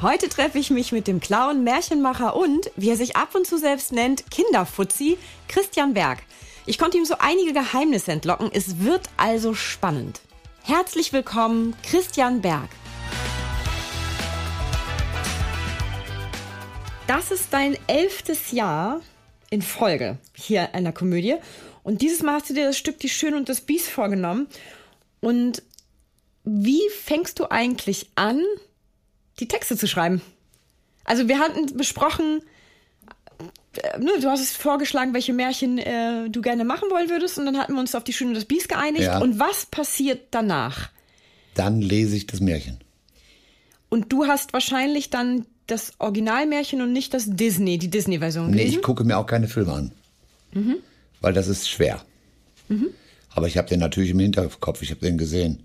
Heute treffe ich mich mit dem Clown, Märchenmacher und, wie er sich ab und zu selbst nennt, Kinderfuzzi, Christian Berg. Ich konnte ihm so einige Geheimnisse entlocken. Es wird also spannend. Herzlich willkommen, Christian Berg. Das ist dein elftes Jahr in Folge hier in der Komödie. Und dieses Mal hast du dir das Stück Die Schöne und das Biest vorgenommen. Und wie fängst du eigentlich an, die Texte zu schreiben. Also wir hatten besprochen, äh, ne, du hast es vorgeschlagen, welche Märchen äh, du gerne machen wollen würdest und dann hatten wir uns auf die Schöne und das Biest geeinigt. Ja. Und was passiert danach? Dann lese ich das Märchen. Und du hast wahrscheinlich dann das Originalmärchen und nicht das Disney, die Disney-Version Nee, ich gucke mir auch keine Filme an. Mhm. Weil das ist schwer. Mhm. Aber ich habe den natürlich im Hinterkopf, ich habe den gesehen.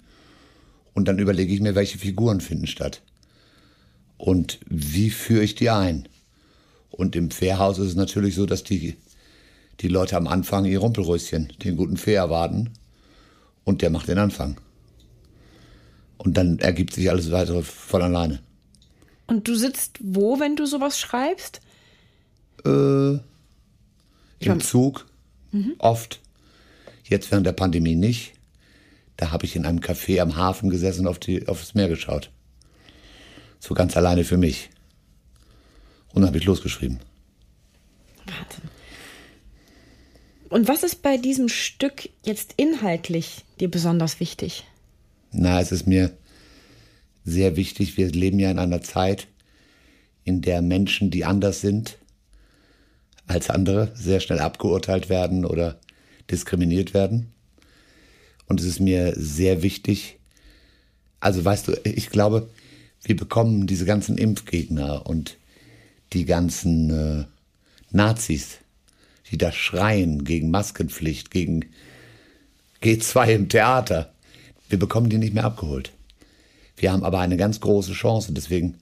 Und dann überlege ich mir, welche Figuren finden statt und wie führe ich die ein? Und im Fährhaus ist es natürlich so, dass die, die Leute am Anfang ihr Rumpelröschen, den guten Fähr erwarten und der macht den Anfang. Und dann ergibt sich alles weitere von alleine. Und du sitzt wo, wenn du sowas schreibst? Äh, Im Zug, mhm. oft. Jetzt während der Pandemie nicht. Da habe ich in einem Café am Hafen gesessen und auf, die, aufs Meer geschaut. So ganz alleine für mich. Und dann habe ich losgeschrieben. Wahnsinn. Und was ist bei diesem Stück jetzt inhaltlich dir besonders wichtig? Na, es ist mir sehr wichtig. Wir leben ja in einer Zeit, in der Menschen, die anders sind als andere, sehr schnell abgeurteilt werden oder diskriminiert werden. Und es ist mir sehr wichtig. Also weißt du, ich glaube, wir bekommen diese ganzen Impfgegner und die ganzen äh, Nazis, die da schreien gegen Maskenpflicht, gegen G2 im Theater. Wir bekommen die nicht mehr abgeholt. Wir haben aber eine ganz große Chance. Deswegen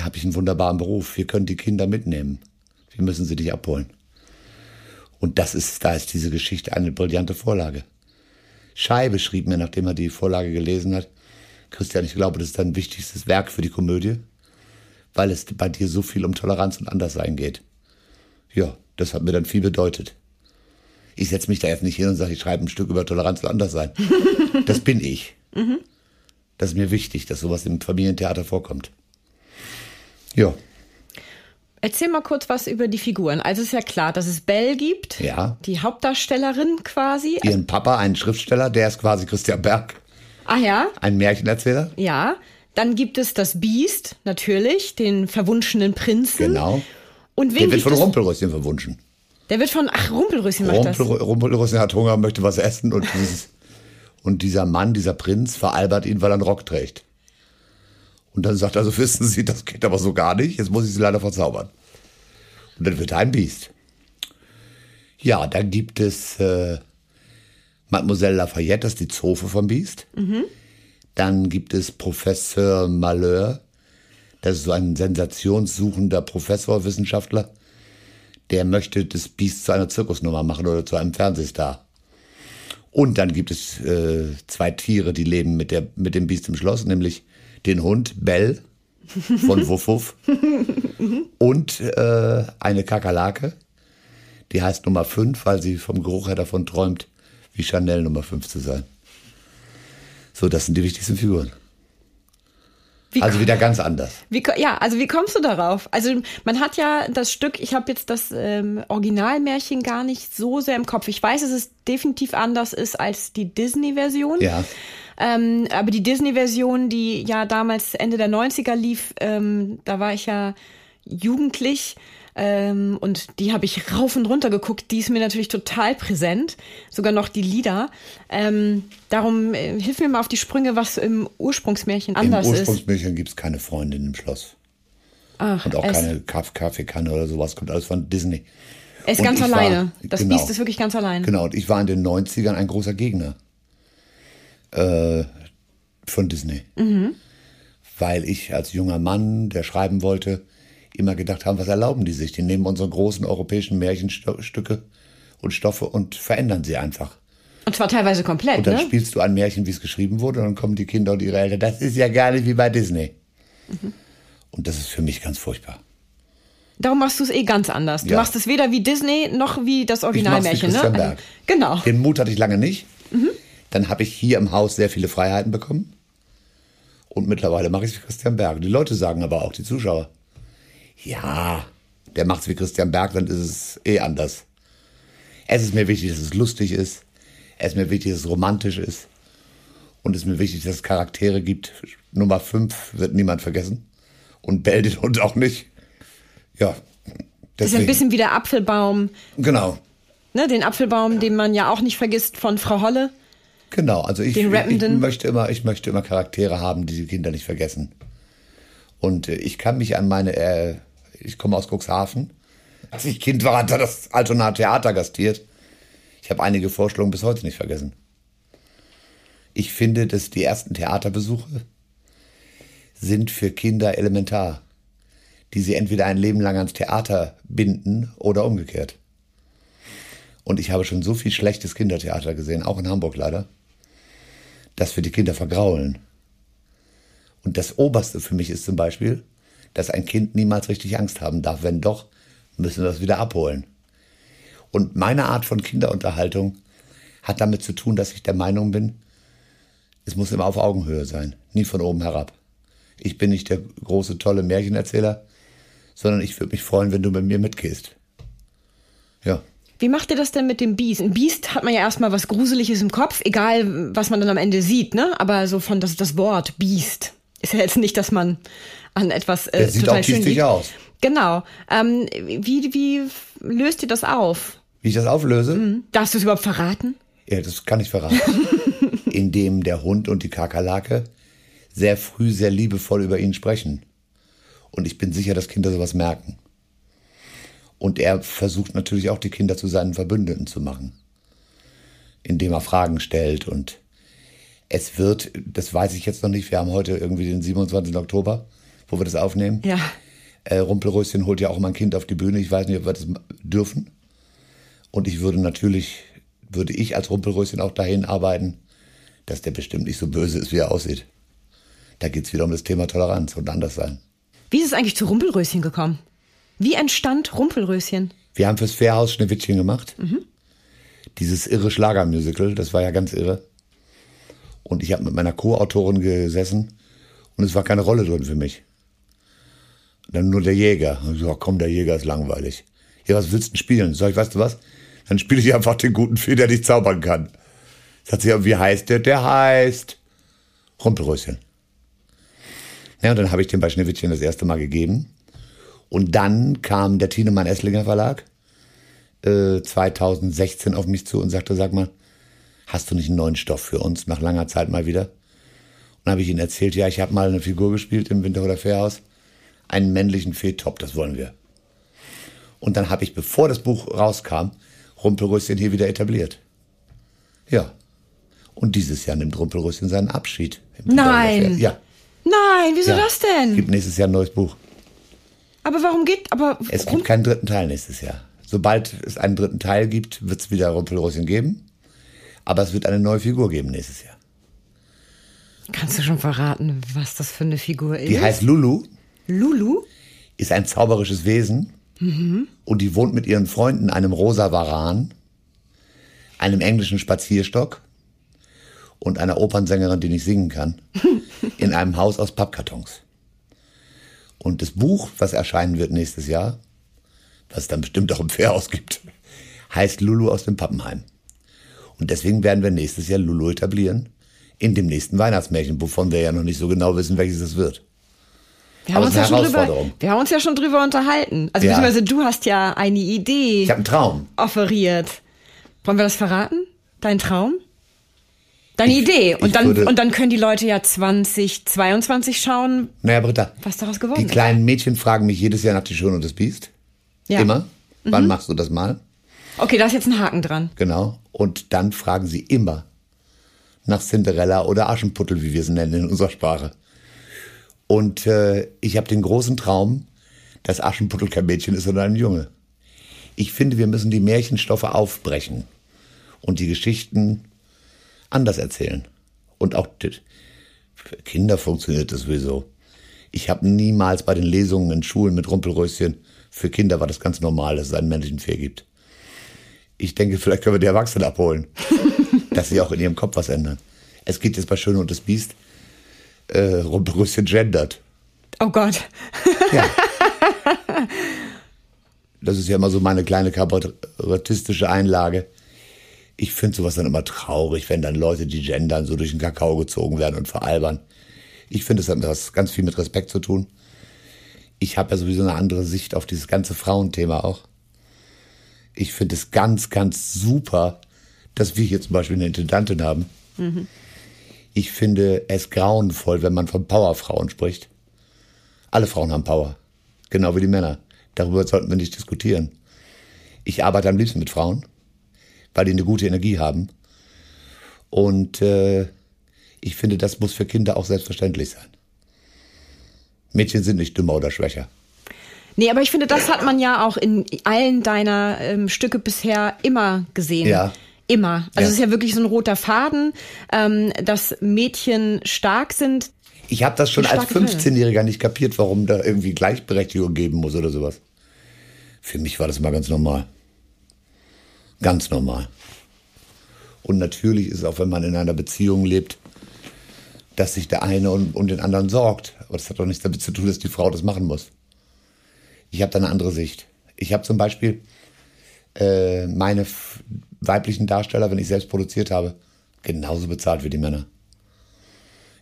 habe ich einen wunderbaren Beruf. Wir können die Kinder mitnehmen. Wir müssen sie nicht abholen. Und das ist, da ist diese Geschichte eine brillante Vorlage. Scheibe schrieb mir, nachdem er die Vorlage gelesen hat, Christian, ich glaube, das ist dein wichtigstes Werk für die Komödie, weil es bei dir so viel um Toleranz und Anderssein geht. Ja, das hat mir dann viel bedeutet. Ich setze mich da jetzt nicht hin und sage, ich schreibe ein Stück über Toleranz und Anderssein. Das bin ich. Mhm. Das ist mir wichtig, dass sowas im Familientheater vorkommt. Ja. Erzähl mal kurz was über die Figuren. Also ist ja klar, dass es Belle gibt. Ja. Die Hauptdarstellerin quasi. Ihren Papa, einen Schriftsteller, der ist quasi Christian Berg. Ah ja? Ein Märchenerzähler? Ja. Dann gibt es das Biest, natürlich, den verwunschenen Prinzen. Genau. Und wen Der wird von Rumpelröschen verwunschen. Der wird von, ach, Rumpelröschen macht Rumpel, das. Rumpelröschen hat Hunger, möchte was essen und dieses, und dieser Mann, dieser Prinz veralbert ihn, weil er einen Rock trägt. Und dann sagt er, also wissen Sie, das geht aber so gar nicht, jetzt muss ich Sie leider verzaubern. Und dann wird er ein Biest. Ja, dann gibt es äh, Mademoiselle Lafayette, das ist die Zofe vom Biest. Mhm. Dann gibt es Professor Malheur, das ist so ein sensationssuchender Professor, Wissenschaftler. Der möchte das Biest zu einer Zirkusnummer machen oder zu einem Fernsehstar. Und dann gibt es äh, zwei Tiere, die leben mit, der, mit dem Biest im Schloss, nämlich den Hund Bell von Wuff Wuff und äh, eine Kakerlake, die heißt Nummer 5, weil sie vom Geruch her davon träumt, wie Chanel Nummer 5 zu sein. So, das sind die wichtigsten Figuren. Wie also wieder ganz anders. Wie, ja, also wie kommst du darauf? Also man hat ja das Stück, ich habe jetzt das ähm, Originalmärchen gar nicht so sehr im Kopf. Ich weiß, dass es definitiv anders ist als die Disney-Version. Ja. Ähm, aber die Disney-Version, die ja damals Ende der 90er lief, ähm, da war ich ja jugendlich. Ähm, und die habe ich rauf und runter geguckt. Die ist mir natürlich total präsent. Sogar noch die Lieder. Ähm, darum äh, hilf mir mal auf die Sprünge, was im Ursprungsmärchen anders ist. Im Ursprungsmärchen gibt es keine Freundin im Schloss. Ach, Und auch keine Kaff Kaffeekanne oder sowas, kommt alles von Disney. Er ist Und ganz ich war- alleine. das genau. Biest ist wirklich ganz allein. Genau, und ich war in den 90ern ein großer Gegner äh, von Disney. Mhm. Weil ich als junger Mann, der schreiben wollte, immer gedacht habe, was erlauben die sich? Die nehmen unsere großen europäischen Märchenstücke und Stoffe und verändern sie einfach. Und zwar teilweise komplett, Und dann ne? spielst du ein Märchen, wie es geschrieben wurde, und dann kommen die Kinder und ihre Eltern. Das ist ja gar nicht wie bei Disney. Mhm. Und das ist für mich ganz furchtbar. Darum machst du es eh ganz anders. Du Ja. machst es weder wie Disney noch wie das Originalmärchen, ne? Christian Berg. Genau. Den Mut hatte ich lange nicht. Dann habe ich hier im Haus sehr viele Freiheiten bekommen. Und mittlerweile mache ich es wie Christian Berg. Die Leute sagen aber auch, die Zuschauer, ja, der macht es wie Christian Berg, dann ist es eh anders. Es ist mir wichtig, dass es lustig ist. Es ist mir wichtig, dass es romantisch ist. Und es ist mir wichtig, dass es Charaktere gibt. Nummer 5 wird niemand vergessen. Und Bell den Hund auch nicht. Ja. Das ist ein bisschen wie der Apfelbaum, Genau. ne? Den Apfelbaum, den man ja auch nicht vergisst von Frau Holle. Genau, also ich, Den ich, ich möchte immer, ich möchte immer Charaktere haben, die die Kinder nicht vergessen. Und äh, ich kann mich an meine, äh, ich komme aus Cuxhaven. Als ich Kind war, hat er das Altona Theater gastiert. Ich habe einige Vorstellungen bis heute nicht vergessen. Ich finde, dass die ersten Theaterbesuche sind für Kinder elementar, die sie entweder ein Leben lang ans Theater binden oder umgekehrt. Und ich habe schon so viel schlechtes Kindertheater gesehen, auch in Hamburg leider, dass wir die Kinder vergraulen. Und das Oberste für mich ist zum Beispiel, dass ein Kind niemals richtig Angst haben darf. Wenn doch, müssen wir das wieder abholen. Und meine Art von Kinderunterhaltung hat damit zu tun, dass ich der Meinung bin, es muss immer auf Augenhöhe sein, nie von oben herab. Ich bin nicht der große, tolle Märchenerzähler, sondern ich würde mich freuen, wenn du mit mir mitgehst. Ja. Wie macht ihr das denn mit dem Biest? Ein Biest hat man ja erstmal was Gruseliges im Kopf, egal was man dann am Ende sieht, ne? Aber so von das, das Wort Biest ist ja jetzt nicht, dass man an etwas äh, Der sieht total auch schön aus. Genau. Ähm, wie, wie löst ihr das auf? Wie ich das auflöse? Darfst du es überhaupt verraten? Ja, das kann ich verraten. Indem der Hund und die Kakerlake sehr früh sehr liebevoll über ihn sprechen. Und ich bin sicher, dass Kinder sowas merken. Und er versucht natürlich auch, die Kinder zu seinen Verbündeten zu machen. Indem er Fragen stellt und es wird, das weiß ich jetzt noch nicht, wir haben heute irgendwie den 27. Oktober, wo wir das aufnehmen. Ja. Äh, Rumpelröschen holt ja auch mal ein Kind auf die Bühne. Ich weiß nicht, ob wir das dürfen. Und ich würde natürlich, würde ich als Rumpelröschen auch dahin arbeiten, dass der bestimmt nicht so böse ist, wie er aussieht. Da geht's wieder um das Thema Toleranz und Anderssein. Wie ist es eigentlich zu Rumpelröschen gekommen? Wie entstand Rumpelröschen? Wir haben fürs Fährhaus Schneewittchen gemacht. Dieses irre Schlagermusical, das war ja ganz irre. Und ich habe mit meiner Co-Autorin gesessen und es war keine Rolle drin für mich. Dann nur der Jäger. Und so, komm, der Jäger ist langweilig. Ja, was willst du denn spielen? Sag ich, weißt du was? Dann spiele ich einfach den guten Fee, der nicht zaubern kann. Sagt sie, wie heißt der? Der heißt Rumpelröschen. Ja, und dann habe ich den bei Schneewittchen das erste Mal gegeben. Und dann kam der Tienemann Esslinger Verlag äh, 2016 auf mich zu und sagte, sag mal, hast du nicht einen neuen Stoff für uns, nach langer Zeit mal wieder? Und dann habe ich ihnen erzählt, ja, ich habe mal eine Figur gespielt im Winterhuder Fährhaus, einen männlichen Fee-Top, das wollen wir. Und dann habe ich, bevor das Buch rauskam, Rumpelröschen hier wieder etabliert. Ja. Und dieses Jahr nimmt Rumpelröschen seinen Abschied. Nein. Ja. Nein, wieso ja. das denn? Gibt nächstes Jahr ein neues Buch. Aber warum geht, aber Es gibt keinen dritten Teil nächstes Jahr. Sobald es einen dritten Teil gibt, wird es wieder Rumpelröschen geben. Aber es wird eine neue Figur geben nächstes Jahr. kannst du schon verraten, was das für eine Figur ist? Die heißt Lulu, Lulu? ist ein zauberisches Wesen und die wohnt mit ihren Freunden, einem rosa Varan, einem englischen Spazierstock und einer Opernsängerin, die nicht singen kann, in einem Haus aus Pappkartons. Und das Buch, was erscheinen wird nächstes Jahr, was es dann bestimmt auch im Fährhaus gibt, heißt Lulu aus dem Pappenheim. Und deswegen werden wir nächstes Jahr Lulu etablieren in dem nächsten Weihnachtsmärchen, wovon wir ja noch nicht so genau wissen, welches es wird. Wir haben, uns ja schon drüber, wir haben uns ja schon drüber unterhalten. Also Ja. beziehungsweise du hast ja eine Idee Ich habe einen Traum. offeriert. Wollen wir das verraten? Dein Traum? Deine Ich- Idee. Und dann, würde- und dann können die Leute ja 2022 schauen, Naja, Britta, was daraus die geworden ist. kleinen Mädchen fragen mich jedes Jahr nach die Schöne und das Biest. Ja. Mhm. Immer. Wann machst du das mal? Okay, da ist jetzt ein Haken dran. Genau. Und dann fragen sie immer nach Cinderella oder Aschenputtel, wie wir es nennen in unserer Sprache. Und äh, ich habe den großen Traum, dass Aschenputtel kein Mädchen ist, sondern ein Junge. Ich finde, wir müssen die Märchenstoffe aufbrechen und die Geschichten anders erzählen. Und auch für Kinder funktioniert das sowieso. Ich habe niemals bei den Lesungen in Schulen mit Rumpelröschen, für Kinder war das ganz normal, dass es einen männlichen Fee gibt. Ich denke, vielleicht können wir die Erwachsenen abholen, dass sie auch in ihrem Kopf was ändern. Es geht jetzt bei Schön und das Biest, äh, Rumpelröschen gendert. Oh Gott. Ja. Das ist ja immer so meine kleine kabarettistische Einlage. Ich finde sowas dann immer traurig, wenn dann Leute, die gendern, so durch den Kakao gezogen werden und veralbern. Ich finde, es hat was ganz viel mit Respekt zu tun. Ich habe ja sowieso eine andere Sicht auf dieses ganze Frauenthema auch. Ich finde es ganz, ganz super, dass wir hier zum Beispiel eine Intendantin haben. Ich finde es grauenvoll, wenn man von Powerfrauen spricht. Alle Frauen haben Power. Genau wie die Männer. Darüber sollten wir nicht diskutieren. Ich arbeite am liebsten mit Frauen, weil die eine gute Energie haben. Und äh, ich finde, das muss für Kinder auch selbstverständlich sein. Mädchen sind nicht dümmer oder schwächer. Nee, aber ich finde, das hat man ja auch in allen deiner ähm, Stücke bisher immer gesehen. Ja. Immer. Also Ja. es ist ja wirklich so ein roter Faden, ähm, dass Mädchen stark sind. Ich habe das schon als starke Fälle. 15-Jähriger nicht kapiert, warum da irgendwie Gleichberechtigung geben muss oder sowas. Für mich war das mal ganz normal. Ganz normal. Und natürlich ist auch, wenn man in einer Beziehung lebt, dass sich der eine um, um den anderen sorgt. Aber das hat doch nichts damit zu tun, dass die Frau das machen muss. Ich habe da eine andere Sicht. Ich habe zum Beispiel äh, meine weiblichen Darsteller, wenn ich selbst produziert habe, genauso bezahlt wie die Männer.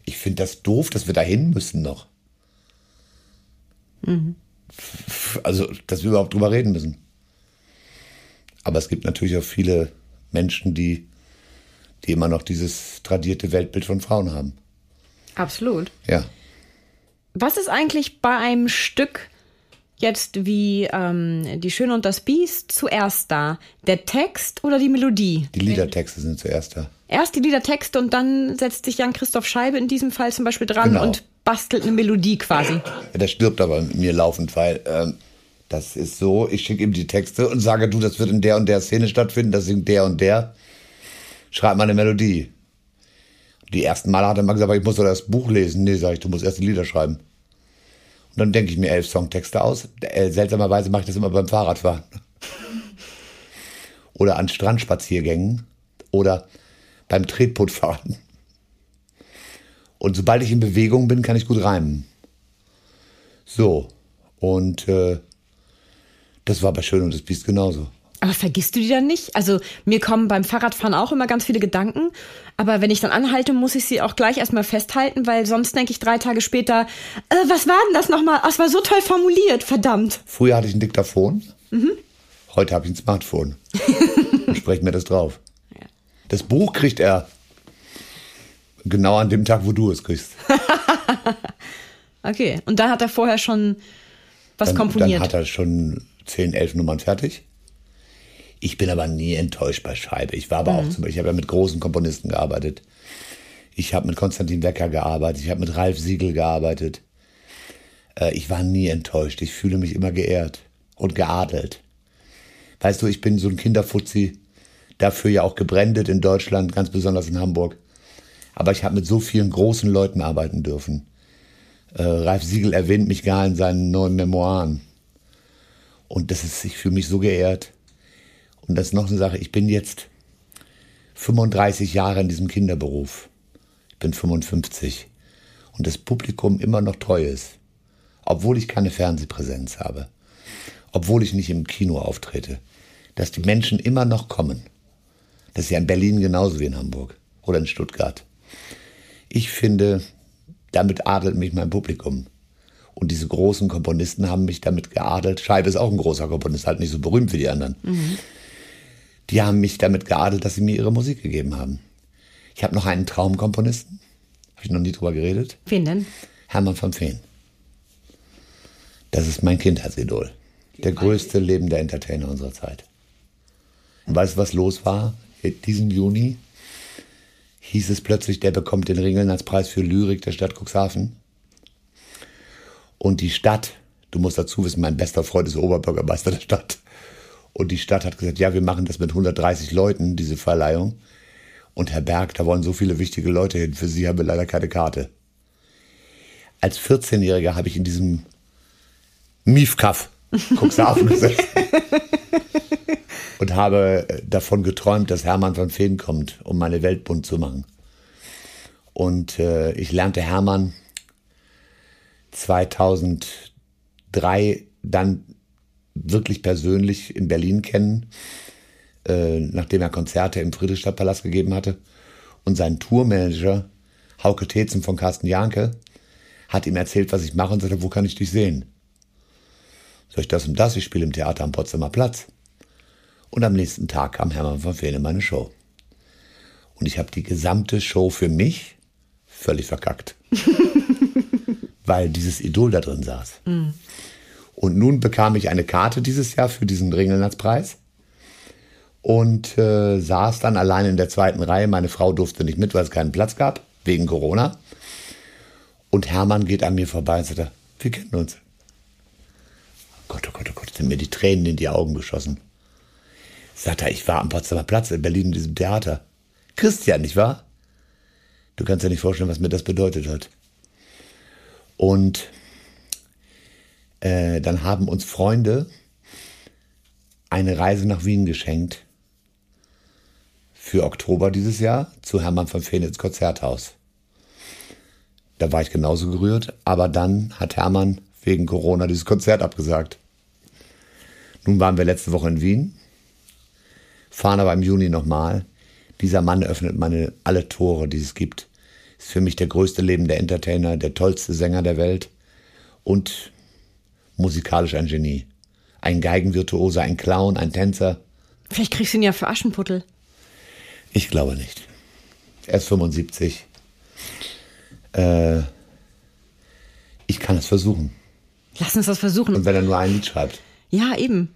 Ich finde das doof, dass wir dahin müssen noch. F- Also, dass wir überhaupt drüber reden müssen. Aber es gibt natürlich auch viele Menschen, die, die immer noch dieses tradierte Weltbild von Frauen haben. Absolut. Ja. Was ist eigentlich bei einem Stück jetzt wie ähm, Die Schöne und das Biest zuerst da? Der Text oder die Melodie? Die Liedertexte sind zuerst da. Erst die Liedertexte und dann setzt sich Jan-Christoph Scheibe in diesem Fall zum Beispiel dran Genau. und bastelt eine Melodie quasi. Ja, der stirbt aber mit mir laufend, weil ähm, das ist so, ich schicke ihm die Texte und sage, du, das wird in der und der Szene stattfinden, das singt der und der. Schreib mal eine Melodie. Die ersten Male hat er mal gesagt, ich muss doch das Buch lesen. Nee, sag ich, du musst erst die Lieder schreiben. Und dann denke ich mir elf Songtexte aus. Äh, seltsamerweise mache ich das immer beim Fahrradfahren. Oder an Strandspaziergängen. Oder beim Tretbootfahren. Und sobald ich in Bewegung bin, kann ich gut reimen. So. Und äh, das war bei Schön und das Biest genauso. Aber vergisst du die dann nicht? Also mir kommen beim Fahrradfahren auch immer ganz viele Gedanken, aber wenn ich dann anhalte, muss ich sie auch gleich erstmal festhalten, weil sonst denke ich drei Tage später, äh, was war denn das nochmal? Das war so toll formuliert, verdammt. Früher hatte ich ein Diktaphon. Heute habe ich ein Smartphone. und spreche mir das drauf. Das Buch kriegt er genau an dem Tag, wo du es kriegst. Okay, und dann hat er vorher schon was Dann, komponiert. dann hat er schon 10, 11 Nummern fertig. Ich bin aber nie enttäuscht bei Scheibe. Ich war aber auch zum Beispiel, ich habe ja mit großen Komponisten gearbeitet. Ich habe mit Konstantin Wecker gearbeitet. Ich habe mit Ralf Siegel gearbeitet. Äh, ich war nie enttäuscht. Ich fühle mich immer geehrt und geadelt. Weißt du, ich bin so ein Kinderfuzzi, dafür ja auch gebrandet in Deutschland, ganz besonders in Hamburg. Aber ich habe mit so vielen großen Leuten arbeiten dürfen. Äh, Ralf Siegel erwähnt mich gar in seinen neuen Memoiren. Und das ist, ich fühle mich so geehrt. Und das ist noch eine Sache, ich bin jetzt 35 Jahre in diesem Kinderberuf. Ich bin 55. Und das Publikum immer noch treu ist. Obwohl ich keine Fernsehpräsenz habe. Obwohl ich nicht im Kino auftrete. Dass die Menschen immer noch kommen. Das ist ja in Berlin genauso wie in Hamburg. Oder in Stuttgart. Ich finde, damit adelt mich mein Publikum. Und diese großen Komponisten haben mich damit geadelt. Scheibe ist auch ein großer Komponist, halt nicht so berühmt wie die anderen. Die haben mich damit geadelt, dass sie mir ihre Musik gegeben haben. Ich habe noch einen Traumkomponisten. Habe ich noch nie drüber geredet. Wen denn? Hermann von Feen. Das ist mein Kindheitsidol. Der größte lebende Entertainer unserer Zeit. Und weißt du, was los war? Diesen Juni hieß es plötzlich, der bekommt den Ringeln als Preis für Lyrik der Stadt Cuxhaven. Und die Stadt, du musst dazu wissen, mein bester Freund ist Oberbürgermeister der Stadt. Und die Stadt hat gesagt, ja, wir machen das mit 130 Leuten, diese Verleihung. Und Herr Berg, da wollen so viele wichtige Leute hin. Für Sie haben wir leider keine Karte. Als 14-Jähriger habe ich in diesem Miefkaff Cuxhaven gesessen und habe davon geträumt, dass Hermann von Feen kommt, um meine Welt bunt zu machen. Und äh, ich lernte Hermann 2003 dann wirklich persönlich in Berlin kennen, äh, nachdem er Konzerte im Friedrichstadtpalast gegeben hatte. Und sein Tourmanager, Hauke Tetzen von Carsten Janke, hat ihm erzählt, was ich mache und sagte, wo kann ich dich sehen? Sag ich das und das, ich spiele im Theater am Potsdamer Platz. Und am nächsten Tag kam Hermann von Feen in meine Show. Und ich habe die gesamte Show für mich völlig verkackt. weil dieses Idol da drin saß. Mhm. Und nun bekam ich eine Karte dieses Jahr für diesen Ringelnatzpreis und äh, saß dann allein in der zweiten Reihe. Meine Frau durfte nicht mit, weil es keinen Platz gab, wegen Corona. Und Hermann geht an mir vorbei und sagt, wir kennen uns. Oh Gott, oh Gott, oh Gott, sind mir die Tränen in die Augen geschossen. Sagt er, ich war am Potsdamer Platz in Berlin in diesem Theater. Christian, nicht wahr? Du kannst dir nicht vorstellen, was mir das bedeutet hat. Und äh, dann haben uns Freunde eine Reise nach Wien geschenkt für Oktober dieses Jahr zu Hermann von Feen ins Konzerthaus. Da war ich genauso gerührt, aber dann hat Hermann wegen Corona dieses Konzert abgesagt. Nun waren wir letzte Woche in Wien, fahren aber im Juni nochmal. Dieser Mann öffnet meine alle Tore, die es gibt ist für mich der größte lebende Entertainer, der tollste Sänger der Welt und musikalisch ein Genie. Ein Geigenvirtuose, ein Clown, ein Tänzer. Vielleicht kriegst du ihn ja für Aschenputtel. Ich glaube nicht. Er ist 75. Äh, ich kann es versuchen. Lass uns das versuchen. Und wenn er nur ein Lied schreibt. Ja, eben.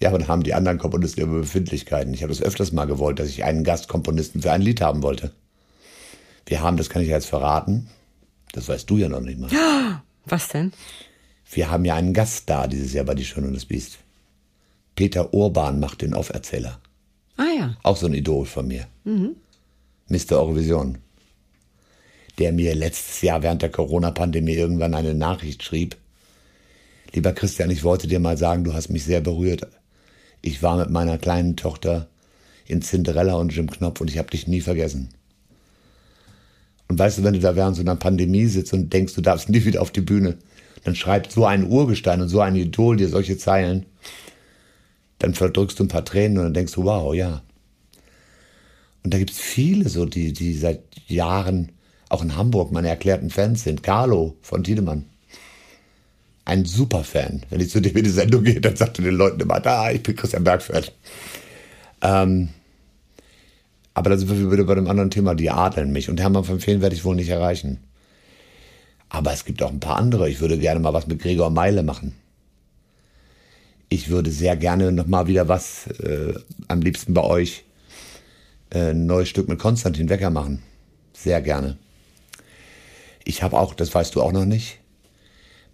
Ja, aber dann haben die anderen Komponisten über Befindlichkeiten. Ich habe es öfters mal gewollt, dass ich einen Gastkomponisten für ein Lied haben wollte. Wir haben, das kann ich jetzt verraten, das weißt du ja noch nicht mal. Was denn? Wir haben ja einen Gast da dieses Jahr bei Die Schöne und das Biest. Peter Urban macht den Auferzähler. Ah ja. Auch so ein Idol von mir. Mhm. Mr. Eurovision. Der mir letztes Jahr während der Corona-Pandemie irgendwann eine Nachricht schrieb. Lieber Christian, ich wollte dir mal sagen, du hast mich sehr berührt. Ich war mit meiner kleinen Tochter in Cinderella und Jim Knopf und ich habe dich nie vergessen. Und weißt du, wenn du da während so einer Pandemie sitzt und denkst, du darfst nie wieder auf die Bühne, dann schreibt so ein Urgestein und so ein Idol dir solche Zeilen, dann verdrückst du ein paar Tränen und dann denkst du, wow, ja. Und da gibt es viele so, die, die seit Jahren auch in Hamburg meine erklärten Fans sind. Carlo von Tiedemann. Ein Superfan. Wenn ich zu dem in die Sendung gehe, dann sagt er den Leuten immer, da, ich bin Christian Bergfeld. Ähm, aber da sind wir wieder bei dem anderen Thema, die adeln mich. Und Hermann von Feen werde ich wohl nicht erreichen. Aber es gibt auch ein paar andere. Ich würde gerne mal was mit Gregor Meile machen. Ich würde sehr gerne noch mal wieder was, äh, am liebsten bei euch, äh, ein neues Stück mit Konstantin Wecker machen. Sehr gerne. Ich habe auch, das weißt du auch noch nicht,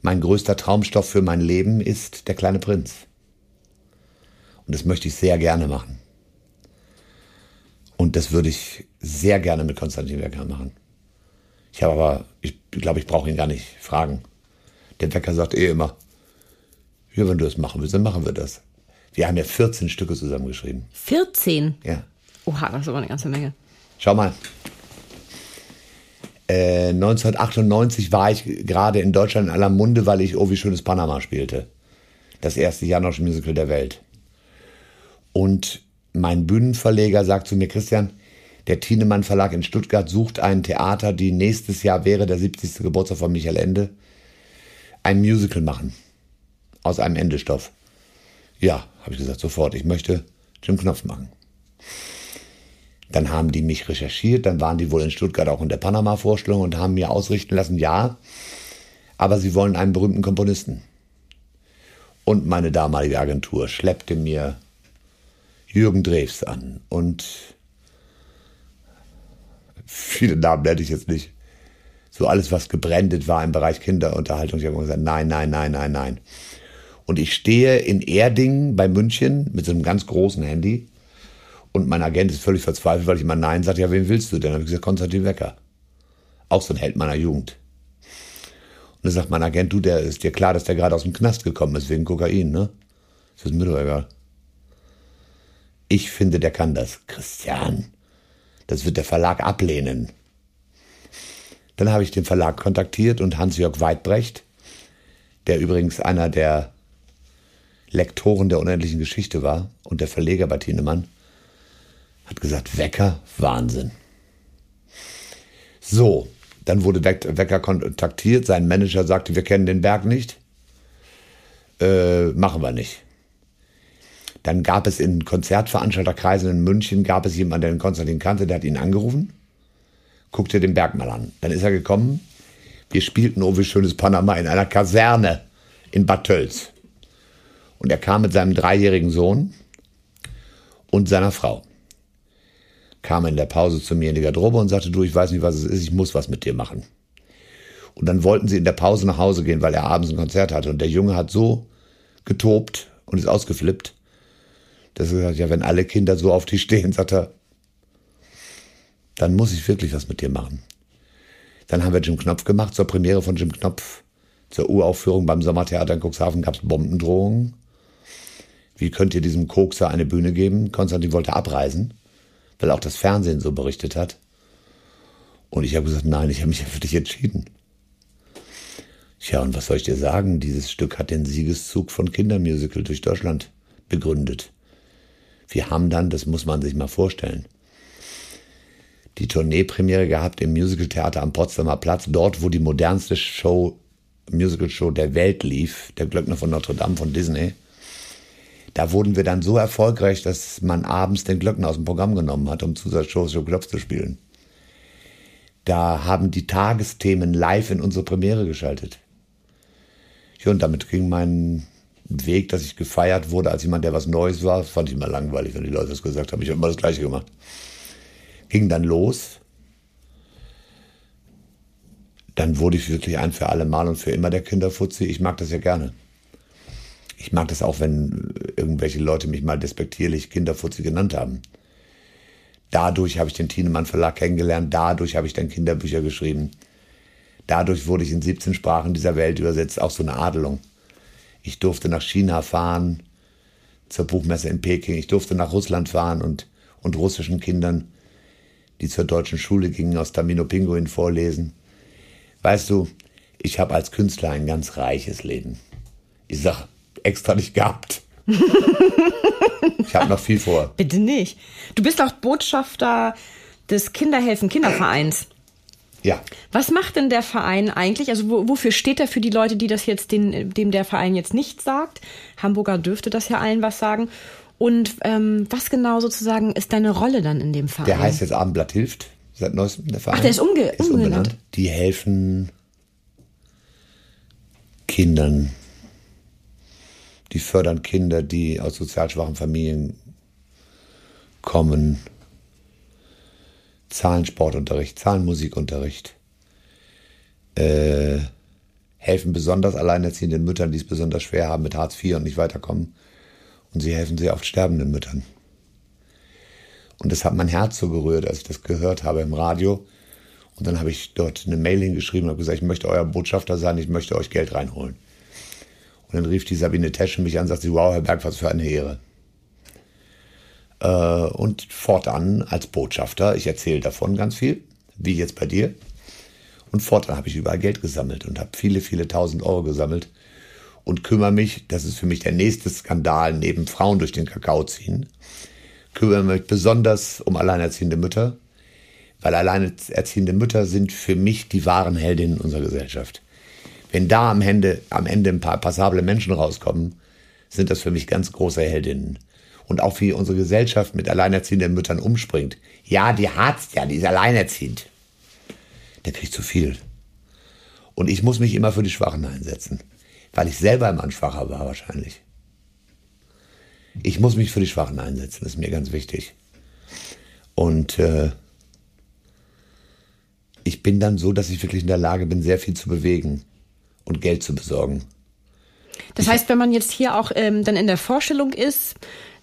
mein größter Traumstoff für mein Leben ist der kleine Prinz. Und das möchte ich sehr gerne machen. Und das würde ich sehr gerne mit Konstantin Wecker machen. Ich habe aber, ich glaube, ich brauche ihn gar nicht fragen. Der Wecker sagt eh immer, ja, wenn du das machen willst, dann machen wir das. Wir haben ja 14 Stücke zusammengeschrieben. 14? Ja. Oha, das ist aber eine ganze Menge. Schau mal. Äh, 1998 war ich gerade in Deutschland in aller Munde, weil ich Oh, wie schönes Panama spielte. Das erste Janosch-Musical der Welt. Und mein Bühnenverleger sagt zu mir, Christian, der Thienemann Verlag in Stuttgart sucht ein Theater, die nächstes Jahr wäre der 70. Geburtstag von Michael Ende, ein Musical machen. Aus einem Endestoff. Ja, habe ich gesagt, sofort. Ich möchte Jim Knopf machen. Dann haben die mich recherchiert, dann waren die wohl in Stuttgart auch in der Panama-Vorstellung und haben mir ausrichten lassen, ja, aber sie wollen einen berühmten Komponisten. Und meine damalige Agentur schleppte mir Jürgen Drews an und viele Namen nenne ich jetzt nicht. So alles, was gebrandet war im Bereich Kinderunterhaltung. Ich habe gesagt, nein, nein, nein, nein, nein. Und ich stehe in Erding bei München mit so einem ganz großen Handy und mein Agent ist völlig verzweifelt, weil ich immer Nein sage. Ja, wen willst du denn? Dann habe ich gesagt, Konstantin Wecker. Auch so ein Held meiner Jugend. Und dann sagt mein Agent, du, der ist dir klar, dass der gerade aus dem Knast gekommen ist wegen Kokain, ne? Das ist mir doch egal. Ich finde, der kann das. Christian, das wird der Verlag ablehnen. Dann habe ich den Verlag kontaktiert und Hans-Jörg Weidbrecht, der übrigens einer der Lektoren der unendlichen Geschichte war und der Verleger bei Thienemann, hat gesagt, Wecker, Wahnsinn. So, dann wurde Wecker kontaktiert, sein Manager sagte, wir kennen den Berg nicht, äh, machen wir nicht. Dann gab es in Konzertveranstalterkreisen in München, gab es jemanden, der den Konstantin kannte, der hat ihn angerufen, guckte den Berg mal an. Dann ist er gekommen, wir spielten Oh, wie schönes Panama in einer Kaserne in Bad Tölz. Und er kam mit seinem dreijährigen Sohn und seiner Frau. Kam in der Pause zu mir in die Garderobe und sagte, du, ich weiß nicht, was es ist, ich muss was mit dir machen. Und dann wollten sie in der Pause nach Hause gehen, weil er abends ein Konzert hatte. Und der Junge hat so getobt und ist ausgeflippt, dass er gesagt ja, wenn alle Kinder so auf dich stehen, sagt er, dann muss ich wirklich was mit dir machen. Dann haben wir Jim Knopf gemacht, zur Premiere von Jim Knopf, zur Uraufführung beim Sommertheater in Cuxhaven gab es Bombendrohungen. Wie könnt ihr diesem Kokser eine Bühne geben? Konstantin wollte abreisen, weil auch das Fernsehen so berichtet hat. Und ich habe gesagt, nein, ich habe mich für dich entschieden. Tja, und was soll ich dir sagen? Dieses Stück hat den Siegeszug von Kindermusical durch Deutschland begründet. Wir haben dann, das muss man sich mal vorstellen, die Tourneepremiere gehabt im Musicaltheater am Potsdamer Platz, dort, wo die modernste Show, Musical-Show der Welt lief, der Glöckner von Notre Dame von Disney. Da wurden wir dann so erfolgreich, dass man abends den Glöckner aus dem Programm genommen hat, um Zusatzshows für Klopf zu spielen. Da haben die Tagesthemen live in unsere Premiere geschaltet. Ja, und damit ging mein Weg, dass ich gefeiert wurde als jemand, der was Neues war, fand ich immer langweilig, wenn die Leute das gesagt haben. Ich habe immer das Gleiche gemacht. Ging dann los. Dann wurde ich wirklich ein für alle Mal und für immer der Kinderfuzzi. Ich mag das ja gerne. Ich mag das auch, wenn irgendwelche Leute mich mal despektierlich Kinderfuzzi genannt haben. Dadurch habe ich den Thienemann Verlag kennengelernt. Dadurch habe ich dann Kinderbücher geschrieben. Dadurch wurde ich in 17 Sprachen dieser Welt übersetzt. Auch so eine Adelung. Ich durfte nach China fahren, zur Buchmesse in Peking. Ich durfte nach Russland fahren und, und russischen Kindern, die zur deutschen Schule gingen, aus Tamino Pinguin vorlesen. Weißt du, ich habe als Künstler ein ganz reiches Leben. Ich sag extra nicht gehabt. ich habe noch viel vor. Bitte nicht. Du bist auch Botschafter des Kinderhelfen Kindervereins. Ja. Was macht denn der Verein eigentlich? Also wo, wofür steht er für die Leute, die das jetzt, den, dem der Verein jetzt nicht sagt? Hamburger dürfte das ja allen was sagen. Und ähm, was genau sozusagen ist deine Rolle dann in dem Verein? Der heißt jetzt Abendblatt hilft seit neuestem der Verein. Ach, der ist, umge ist umbenannt. Die helfen Kindern. Die fördern Kinder, die aus sozial schwachen Familien kommen Zahlensportunterricht, Zahlenmusikunterricht, äh, helfen besonders alleinerziehenden Müttern, die es besonders schwer haben mit Hartz IV und nicht weiterkommen. Und sie helfen sehr oft sterbenden Müttern. Und das hat mein Herz so gerührt, als ich das gehört habe im Radio. Und dann habe ich dort eine Mail hingeschrieben und habe gesagt, ich möchte euer Botschafter sein, ich möchte euch Geld reinholen. Und dann rief die Sabine Teschen mich an und sagte, wow, Herr Berg, was für eine Ehre. Äh, und fortan als Botschafter, ich erzähle davon ganz viel, wie jetzt bei dir. Und fortan habe ich überall Geld gesammelt und habe viele, viele tausend Euro gesammelt und kümmere mich, das ist für mich der nächste Skandal neben Frauen durch den Kakao ziehen, kümmere mich besonders um alleinerziehende Mütter, weil alleinerziehende Mütter sind für mich die wahren Heldinnen unserer Gesellschaft. Wenn da am Ende, am Ende ein paar passable Menschen rauskommen, sind das für mich ganz große Heldinnen. Und auch wie unsere Gesellschaft mit alleinerziehenden Müttern umspringt. Ja, die hat's ja, die ist alleinerziehend. Der kriegt zu viel. Und ich muss mich immer für die Schwachen einsetzen, weil ich selber immer ein Schwacher war wahrscheinlich. Ich muss mich für die Schwachen einsetzen, das ist mir ganz wichtig. Und äh, ich bin dann so, dass ich wirklich in der Lage bin, sehr viel zu bewegen und Geld zu besorgen. Das heißt, wenn man jetzt hier auch ähm, dann in der Vorstellung ist,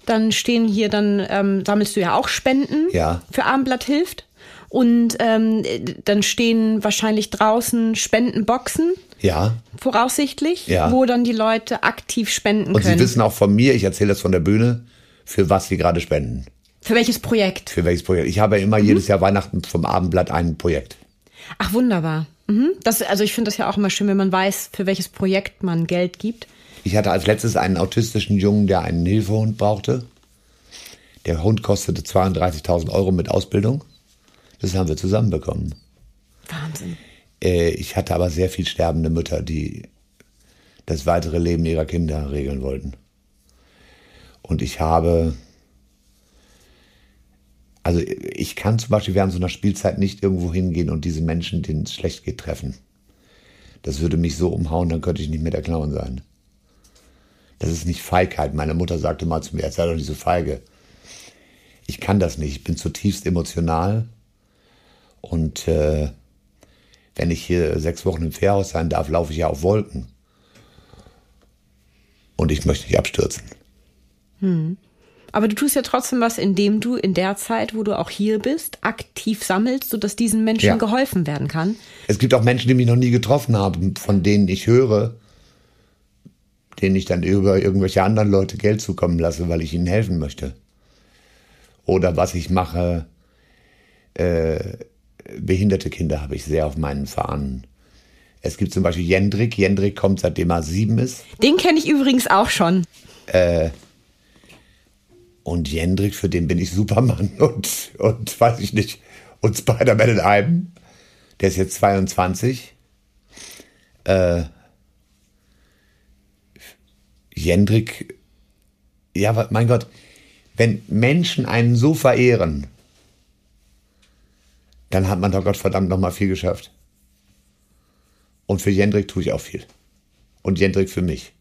dann stehen hier, dann ähm, sammelst du ja auch Spenden Ja. für Abendblatt hilft. Und ähm, dann stehen wahrscheinlich draußen Spendenboxen, Ja. voraussichtlich, Ja. wo dann die Leute aktiv spenden Und können. Sie wissen auch von mir, ich erzähle das von der Bühne, für was Sie gerade spenden. für welches Projekt? Für welches Projekt. Ich habe immer jedes Jahr Weihnachten vom Abendblatt ein Projekt. Ach, wunderbar. Mhm. Das, also ich finde das ja auch immer schön, wenn man weiß, für welches Projekt man Geld gibt. Ich hatte als letztes einen autistischen Jungen, der einen Hilfehund brauchte. Der Hund kostete 32.000 Euro mit Ausbildung. Das haben wir zusammenbekommen. Wahnsinn. Äh, Ich hatte aber sehr viel sterbende Mütter, die das weitere Leben ihrer Kinder regeln wollten. Und ich habe, also ich kann zum Beispiel während so einer Spielzeit nicht irgendwo hingehen und diese Menschen, denen es schlecht geht, treffen. Das würde mich so umhauen, dann könnte ich nicht mehr der Clown sein. Das ist nicht Feigheit. Meine Mutter sagte mal zu mir, jetzt sei doch nicht so feige. Ich kann das nicht. Ich bin zutiefst emotional. Und äh, wenn ich hier sechs Wochen im Fährhaus sein darf, laufe ich ja auf Wolken. Und ich möchte nicht abstürzen. Aber du tust ja trotzdem was, indem du in der Zeit, wo du auch hier bist, aktiv sammelst, sodass diesen Menschen Ja. geholfen werden kann. Es gibt auch Menschen, die mich noch nie getroffen haben, von denen ich höre, denen ich dann über irgendwelche anderen Leute Geld zukommen lasse, weil ich ihnen helfen möchte. Oder was ich mache, äh, behinderte Kinder habe ich sehr auf meinen Fahnen. Es gibt zum Beispiel Jendrik. Jendrik kommt seitdem er sieben ist. Den kenne ich übrigens auch schon. Und Jendrik, für den bin ich Superman und, und weiß ich nicht, und Spider-Man in einem. Der ist jetzt 22. Äh, Jendrik, ja, mein Gott, wenn Menschen einen so verehren, dann hat man doch Gottverdammt noch mal viel geschafft. Und für Jendrik tue ich auch viel. Und Jendrik für mich.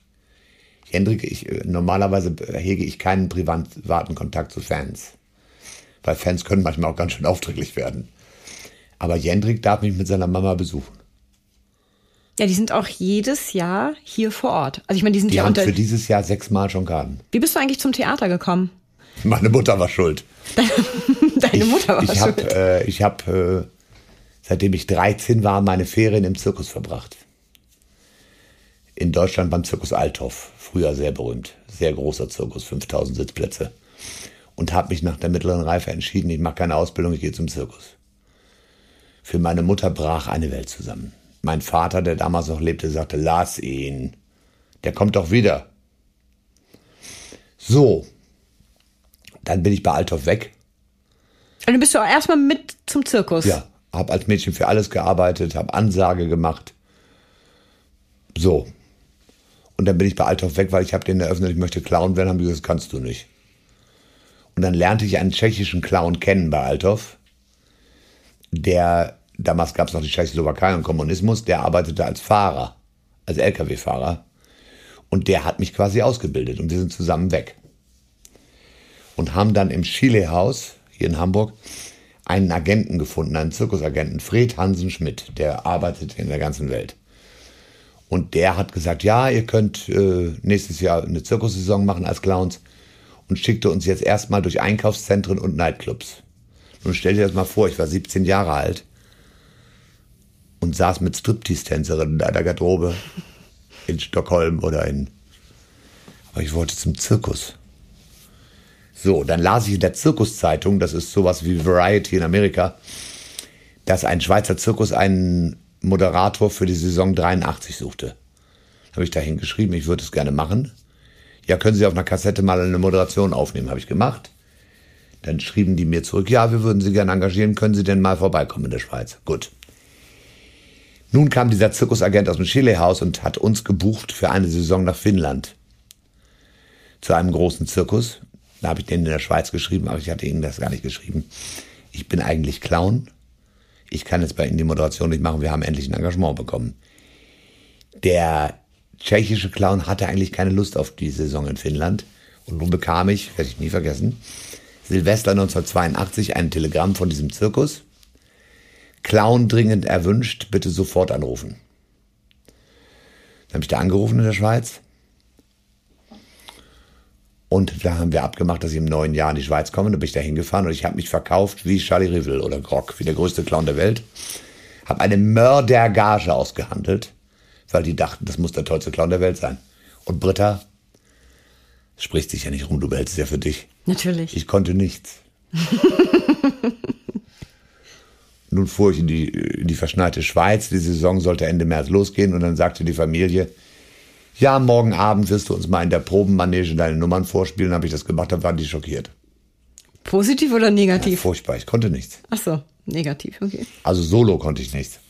Jendrik, ich, äh, normalerweise hege ich keinen privaten Kontakt zu Fans. Weil Fans können manchmal auch ganz schön aufdringlich werden. Aber Jendrik darf mich mit seiner Mama besuchen. Ja, die sind auch jedes Jahr hier vor Ort. Also ich meine, die sind Die ja haben unter. für dieses Jahr sechsmal schon Karten. Wie bist du eigentlich zum Theater gekommen? Meine Mutter war schuld. Deine Mutter war ich schuld. habe, äh, ich hab, äh, seitdem ich 13 war, meine Ferien im Zirkus verbracht. In Deutschland beim Zirkus Althoff. Früher sehr berühmt. Sehr großer Zirkus, 5000 Sitzplätze. Und habe mich nach der mittleren Reife entschieden, ich mache keine Ausbildung, ich gehe zum Zirkus. Für meine Mutter brach eine Welt zusammen. Mein Vater, der damals noch lebte, sagte, lass ihn. Der kommt doch wieder. So. Dann bin ich bei Althoff weg. Und dann bist du auch erstmal mit zum Zirkus. Ja, habe als Mädchen für alles gearbeitet, habe Ansage gemacht. So. Und dann bin ich bei Althoff weg, weil ich habe denen eröffnet, ich möchte Clown werden, haben die gesagt, das kannst du nicht. Und dann lernte ich einen tschechischen Clown kennen bei Althoff, der, damals gab es noch die Tschechoslowakei und Kommunismus, der arbeitete als Fahrer, als Lkw-Fahrer. Und der hat mich quasi ausgebildet und wir sind zusammen weg. Und haben dann im Chile-Haus hier in Hamburg einen Agenten gefunden, einen Zirkusagenten, Fred Hansen Schmidt, der arbeitet in der ganzen Welt. Und der hat gesagt, ja, ihr könnt äh, nächstes Jahr eine Zirkussaison machen als Clowns und schickte uns jetzt erstmal durch Einkaufszentren und Nightclubs. Nun stell dir das mal vor, ich war 17 Jahre alt und saß mit Striptease-Tänzerinnen in einer Garderobe in Stockholm oder in... Aber ich wollte zum Zirkus. So, dann las ich in der Zirkuszeitung, das ist sowas wie Variety in Amerika, dass ein Schweizer Zirkus einen Moderator für die Saison 83 suchte. Habe ich da hingeschrieben, ich würde es gerne machen. Ja, können Sie auf einer Kassette mal eine Moderation aufnehmen, habe ich gemacht. Dann schrieben die mir zurück, ja, wir würden Sie gerne engagieren, können Sie denn mal vorbeikommen in der Schweiz? Gut. Nun kam dieser Zirkusagent aus dem Chile-Haus und hat uns gebucht für eine Saison nach Finnland. Zu einem großen Zirkus. Da habe ich den in der Schweiz geschrieben, aber ich hatte ihnen das gar nicht geschrieben. Ich bin eigentlich Clown. Ich kann jetzt bei Ihnen die Moderation nicht machen. Wir haben endlich ein Engagement bekommen. Der tschechische Clown hatte eigentlich keine Lust auf die Saison in Finnland. Und nun bekam ich, werde ich nie vergessen, Silvester 1982 ein Telegramm von diesem Zirkus. Clown dringend erwünscht, bitte sofort anrufen. Dann habe ich da angerufen in der Schweiz. Und da haben wir abgemacht, dass ich im neuen Jahr in die Schweiz komme. Da bin ich da hingefahren und ich habe mich verkauft wie Charlie Rivel oder Grock, wie der größte Clown der Welt. Habe eine Mördergage ausgehandelt, weil die dachten, das muss der tollste Clown der Welt sein. Und Britta, spricht sich ja nicht rum, du behältst es ja für dich. Natürlich. Ich konnte nichts. Nun fuhr ich in die, in die verschneite Schweiz. Die Saison sollte Ende März losgehen und dann sagte die Familie, ja, morgen Abend wirst du uns mal in der Probenmanege deine Nummern vorspielen. Habe ich das gemacht, dann waren die schockiert. Positiv oder negativ? Ja, furchtbar, ich konnte nichts. Ach so, negativ, okay. Also solo konnte ich nichts.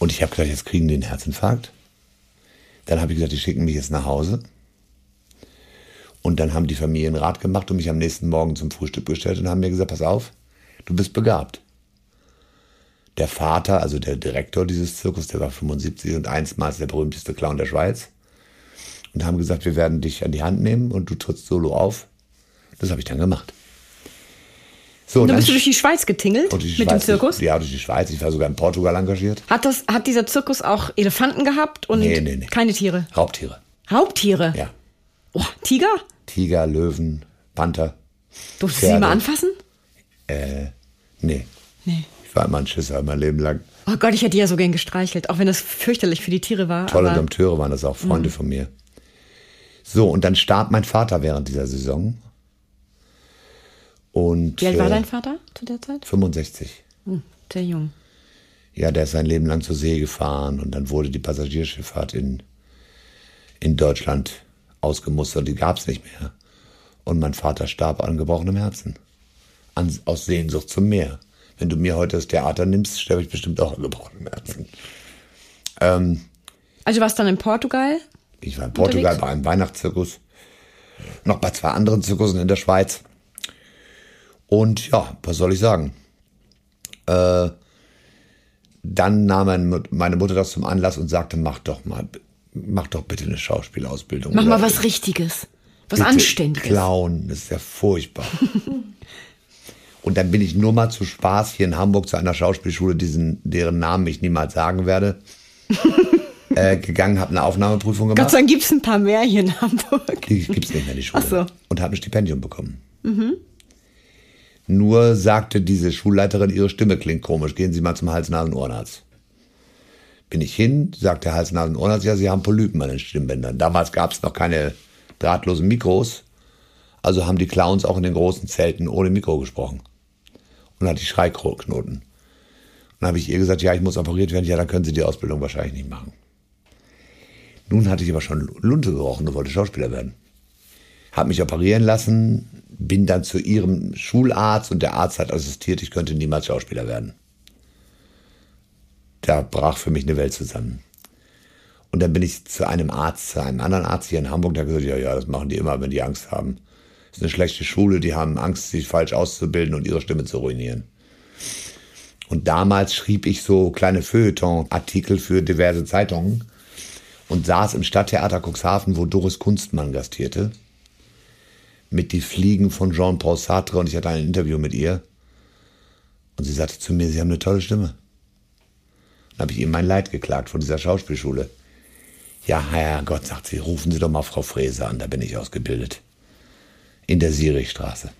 Und ich habe gedacht, jetzt kriegen die einen Herzinfarkt. Dann habe ich gesagt, die schicken mich jetzt nach Hause. Und dann haben die Familien Rat gemacht und mich am nächsten Morgen zum Frühstück bestellt und haben mir gesagt, pass auf, du bist begabt. Der Vater, also der Direktor dieses Zirkus, der war 75 und einstmals der berühmteste Clown der Schweiz. Und haben gesagt, wir werden dich an die Hand nehmen und du trittst solo auf. Das habe ich dann gemacht. So, und dann bist du durch die Schweiz getingelt die mit Schweiz, dem Zirkus? Ja, durch die Schweiz. Ich war sogar in Portugal engagiert. Hat, das, hat dieser Zirkus auch Elefanten gehabt und nee, nee, nee. keine Tiere? Raubtiere. Raubtiere? Ja. Oh, Tiger? Tiger, Löwen, Panther. Durftest du sie mal anfassen? Äh, nee. Nee. Ich war immer ein Schisser mein Leben lang. Oh Gott, ich hätte die ja so gern gestreichelt, auch wenn das fürchterlich für die Tiere war. Tolle Dompteure waren das auch, Freunde mhm. von mir. So, und dann starb mein Vater während dieser Saison. Und, Wie alt war äh, dein Vater zu der Zeit? 65. Hm, sehr jung. Ja, der ist sein Leben lang zur See gefahren und dann wurde die Passagierschifffahrt in, in Deutschland ausgemustert. Die gab es nicht mehr. Und mein Vater starb an gebrochenem Herzen. An, aus Sehnsucht zum Meer. Wenn du mir heute das Theater nimmst, sterbe ich bestimmt auch an gebrochenem Herzen. Ähm, also warst du dann in Portugal? Ich war in Portugal bei einem Weihnachtszirkus. Noch bei zwei anderen Zirkussen in der Schweiz. Und ja, was soll ich sagen? Äh, dann nahm meine Mutter das zum Anlass und sagte, mach doch mal, mach doch bitte eine Schauspielausbildung. Mach mal was Richtiges. Was Anständiges. Clown, das ist ja furchtbar. und dann bin ich nur mal zu Spaß hier in Hamburg zu einer Schauspielschule, diesen, deren Namen ich niemals sagen werde. äh, gegangen, habe eine Aufnahmeprüfung gemacht. Gott sei Dank gibt es ein paar mehr hier in Hamburg. Die gibt es nicht mehr, die Schule. Ach so. Und habe ein Stipendium bekommen. Mhm. Nur sagte diese Schulleiterin, ihre Stimme klingt komisch, gehen Sie mal zum Hals-Nasen-Ohrenarzt. Bin ich hin, sagt der Hals-Nasen-Ohrenarzt, ja, Sie haben Polypen an den Stimmbändern. Damals gab es noch keine drahtlosen Mikros, also haben die Clowns auch in den großen Zelten ohne Mikro gesprochen. Und hatte ich Schreiknoten. Und dann habe ich ihr gesagt, ja, ich muss operiert werden, ja, dann können Sie die Ausbildung wahrscheinlich nicht machen. Nun hatte ich aber schon Lunte gerochen und wollte Schauspieler werden. Hab mich operieren lassen, bin dann zu ihrem Schularzt und der Arzt hat assistiert, ich könnte niemals Schauspieler werden. Da brach für mich eine Welt zusammen. Und dann bin ich zu einem Arzt, zu einem anderen Arzt hier in Hamburg, der hat gesagt, ja, ja, das machen die immer, wenn die Angst haben. Ist eine schlechte Schule, die haben Angst, sich falsch auszubilden und ihre Stimme zu ruinieren. Und damals schrieb ich so kleine Feuilleton-Artikel für diverse Zeitungen und saß im Stadttheater Cuxhaven, wo Doris Kunstmann gastierte mit Die Fliegen von Jean-Paul Sartre und ich hatte ein Interview mit ihr. Und sie sagte zu mir, Sie haben eine tolle Stimme. Dann habe ich ihm mein Leid geklagt von dieser Schauspielschule. Ja, Herrgott, sagt sie, rufen Sie doch mal Frau Fräse an, da bin ich ausgebildet. In der Sierichstraße.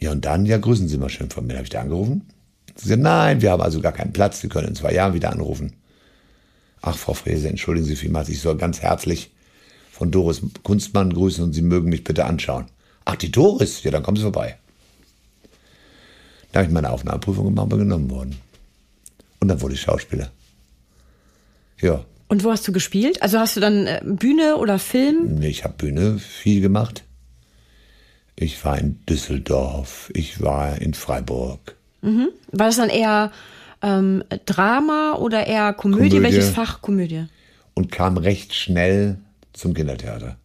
Ja, und dann, ja, grüßen Sie mal schön von mir. Habe ich da angerufen? Sie sagt, nein, wir haben also gar keinen Platz, Sie können in zwei Jahren wieder anrufen. Ach, Frau Fräse, entschuldigen Sie vielmals, ich soll ganz herzlich von Doris Kunstmann grüßen und Sie mögen mich bitte anschauen. Ach, die Doris? Ja, dann kommen Sie vorbei. Da habe ich meine Aufnahmeprüfung gemacht und genommen worden. Und dann wurde ich Schauspieler. Ja. Und wo hast du gespielt? Also hast du dann äh, Bühne oder Film? Nee, ich habe Bühne viel gemacht. Ich war in Düsseldorf, ich war in Freiburg. Mhm. War das dann eher ähm, Drama oder eher Komödie? Komödie? Welches Fach Komödie? Und kam recht schnell zum Kindertheater.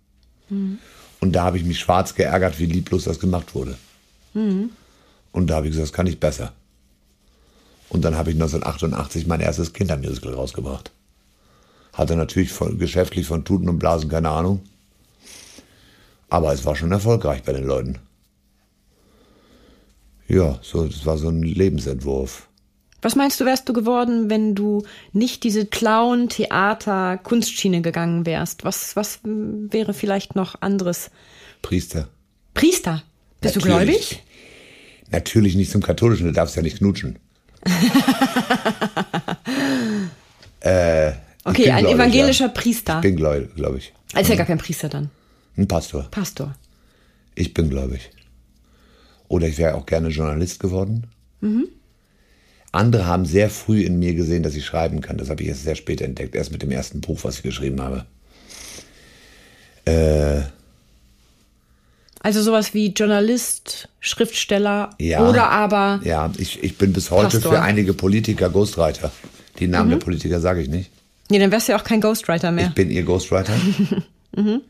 Und da habe ich mich schwarz geärgert, wie lieblos das gemacht wurde. Und da habe ich gesagt, das kann ich besser. Und dann habe ich 1988 mein erstes Kindermusical rausgebracht. Hatte natürlich von, geschäftlich von Tuten und Blasen keine Ahnung. Aber es war schon erfolgreich bei den Leuten. Ja, so, das war so ein Lebensentwurf. Was meinst du, wärst du geworden, wenn du nicht diese Clown, Theater, Kunstschiene gegangen wärst? Was, was wäre vielleicht noch anderes? Priester. Priester. Bist du Natürlich. gläubig? Natürlich nicht zum Katholischen, du darfst ja nicht knutschen. äh, Okay, bin ein evangelischer ja. Priester. Ich bin gläubig, glaube ich. Also ja gar kein Priester dann. Ein Pastor. Pastor. Ich bin gläubig. Oder ich wäre auch gerne Journalist geworden. Andere haben sehr früh in mir gesehen, dass ich schreiben kann. Das habe ich erst sehr spät entdeckt. Erst mit dem ersten Buch, was ich geschrieben habe. Also sowas wie Journalist, Schriftsteller Ja. oder aber Ja, ich, ich bin bis heute Pastor. für einige Politiker Ghostwriter. Die Namen Mhm. der Politiker sage ich nicht. Nee, dann wärst du ja auch kein Ghostwriter mehr. Ich bin ihr Ghostwriter.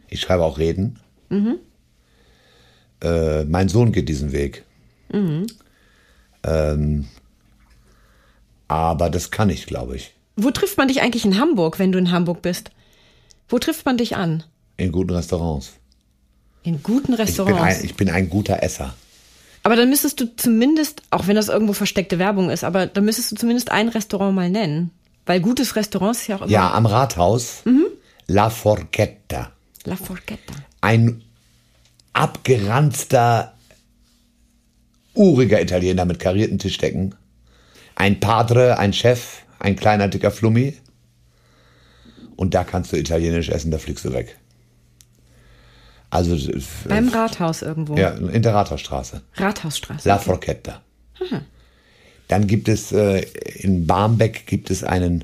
Ich schreibe auch Reden. Äh, mein Sohn geht diesen Weg. Ähm, aber das kann ich, glaube ich. Wo trifft man dich eigentlich in Hamburg, wenn du in Hamburg bist? Wo trifft man dich an? In guten Restaurants. In guten Ich bin, Restaurants. ein, ich bin ein guter Esser. aber dann müsstest du zumindest, auch wenn das irgendwo versteckte Werbung ist, aber dann müsstest du zumindest ein Restaurant mal nennen. Weil gutes Restaurant ist ja auch immer Ja, am Rathaus. La Forchetta. La Forchetta. Ein abgeranzter, uriger Italiener mit karierten Tischdecken. Ein Padre, ein Chef, ein kleiner, dicker Flummi. Und da kannst du italienisch essen, da fliegst du weg. Also, äh, Beim Rathaus irgendwo. ja, in der Rathausstraße. Rathausstraße. La Forchetta. Dann gibt es äh, in Barmbek gibt es einen